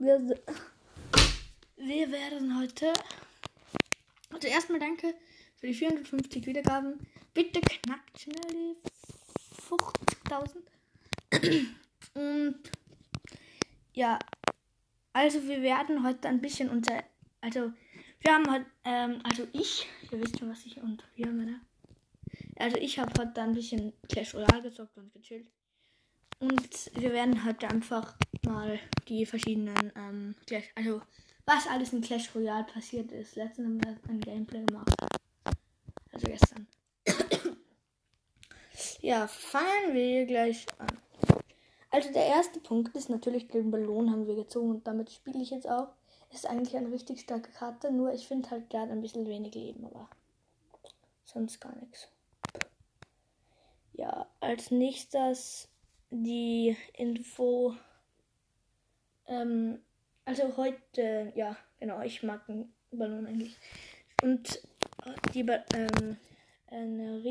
Wir, wir werden heute. Also erstmal danke für die 450 Wiedergaben. Bitte knackt schnell die 50.000. Und ja, also wir werden heute ein bisschen unter. Also wir haben heute, ähm, also ich, ihr wisst schon, was ich und wir meine. Also ich habe heute ein bisschen Clash Royale gezockt und gechillt. Und wir werden heute einfach mal die verschiedenen ähm, Clash, also was alles in Clash Royale passiert ist. Letztens haben wir ein Gameplay gemacht. Also gestern. ja, fangen wir gleich an. Also der erste Punkt ist natürlich den Ballon haben wir gezogen und damit spiele ich jetzt auch. Ist eigentlich eine richtig starke Karte, nur ich finde halt gerade ein bisschen wenig Leben, aber sonst gar nichts. Ja, als nächstes die Info. Ähm, also heute, ja, genau, ich mag einen Ballon eigentlich. Und die, ähm, eine,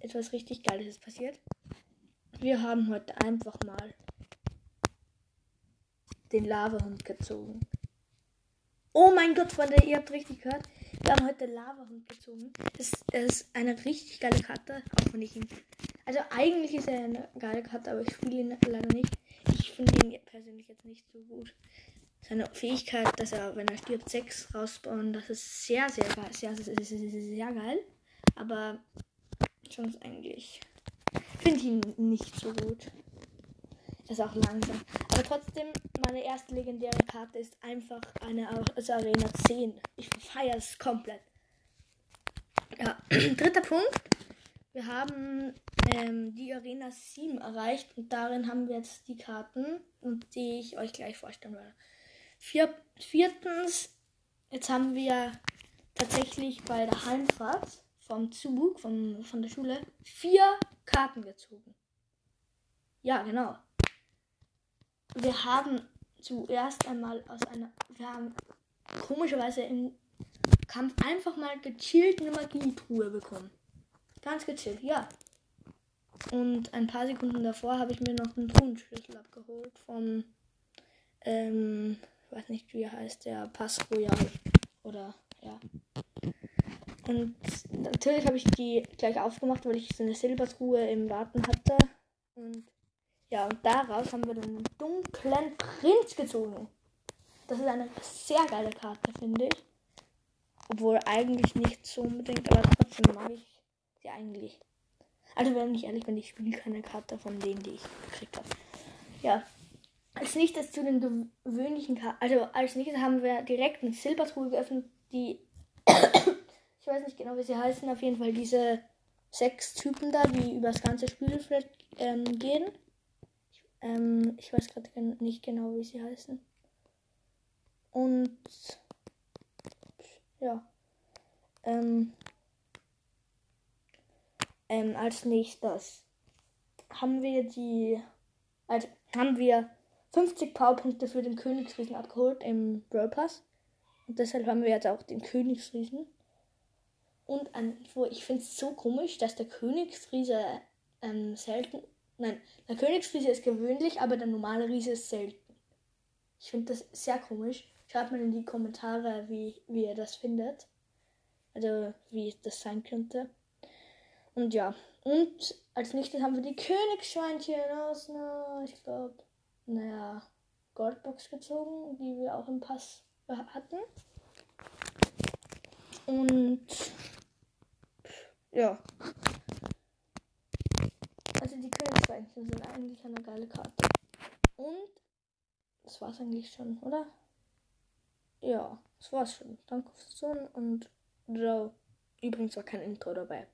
etwas richtig Geiles ist passiert. Wir haben heute einfach mal den Lavahund gezogen. Oh mein Gott, Freunde, ihr habt richtig gehört. Wir haben heute Lavahund gezogen. Das, das ist eine richtig geile Karte, auch wenn ich ihn. Also eigentlich ist er eine geile Karte, aber ich spiele ihn leider nicht. Ich finde ihn persönlich jetzt nicht so gut. Seine Fähigkeit, dass er, wenn er stirbt, 6 rausbauen, das ist sehr, sehr geil. Sehr, sehr, sehr, sehr, sehr geil. Aber sonst eigentlich finde ich ihn nicht so gut. Ist auch langsam. Aber trotzdem, meine erste legendäre Karte ist einfach eine aus Arena 10. Ich feiere es komplett. Ja, dritter Punkt. Wir haben ähm, die Arena 7 erreicht und darin haben wir jetzt die Karten, die ich euch gleich vorstellen werde. Vier, viertens, jetzt haben wir tatsächlich bei der Heimfahrt vom Zug, von, von der Schule, vier Karten gezogen. Ja, genau wir haben zuerst einmal aus einer, wir haben komischerweise im Kampf einfach mal gechillt eine Magietruhe bekommen. Ganz gechillt, ja. Und ein paar Sekunden davor habe ich mir noch einen Truhenschlüssel abgeholt vom, ähm, weiß nicht wie heißt der, Pass Royal. Oder, ja. Und natürlich habe ich die gleich aufgemacht, weil ich so eine Silbertruhe im Warten hatte. Und ja, und daraus haben wir den dunklen Prinz gezogen. Das ist eine sehr geile Karte, finde ich. Obwohl eigentlich nicht so unbedingt, aber trotzdem mag ich sie eigentlich. Also wenn ich ehrlich bin, ich spiele keine Karte von denen, die ich gekriegt habe. Ja. Als nächstes zu den gewöhnlichen Karten. Also als nächstes haben wir direkt eine Silbertruhe geöffnet, die ich weiß nicht genau, wie sie heißen. Auf jeden Fall diese sechs Typen da, die über das ganze Spielfeld ähm, gehen. Ähm, ich weiß gerade nicht genau, wie sie heißen. Und ja. Ähm, ähm, als nächstes haben wir die. Also haben wir 50 Powerpunkte für den Königsriesen abgeholt im Brawl Pass. Und deshalb haben wir jetzt auch den Königsriesen. Und ein, ich finde es so komisch, dass der Königsriese ähm, selten Nein, der Königsriese ist gewöhnlich, aber der normale Riese ist selten. Ich finde das sehr komisch. Schreibt mal in die Kommentare, wie, wie ihr das findet. Also, wie das sein könnte. Und ja. Und als nächstes haben wir die Königsschweinchen aus einer, ich glaube, naja, Goldbox gezogen, die wir auch im Pass hatten. Und ja. Also die Königsweinchen sind eigentlich eine geile Karte. Und das war's eigentlich schon, oder? Ja, das war's schon. Danke fürs Zuhören und ciao. Übrigens war kein Intro dabei.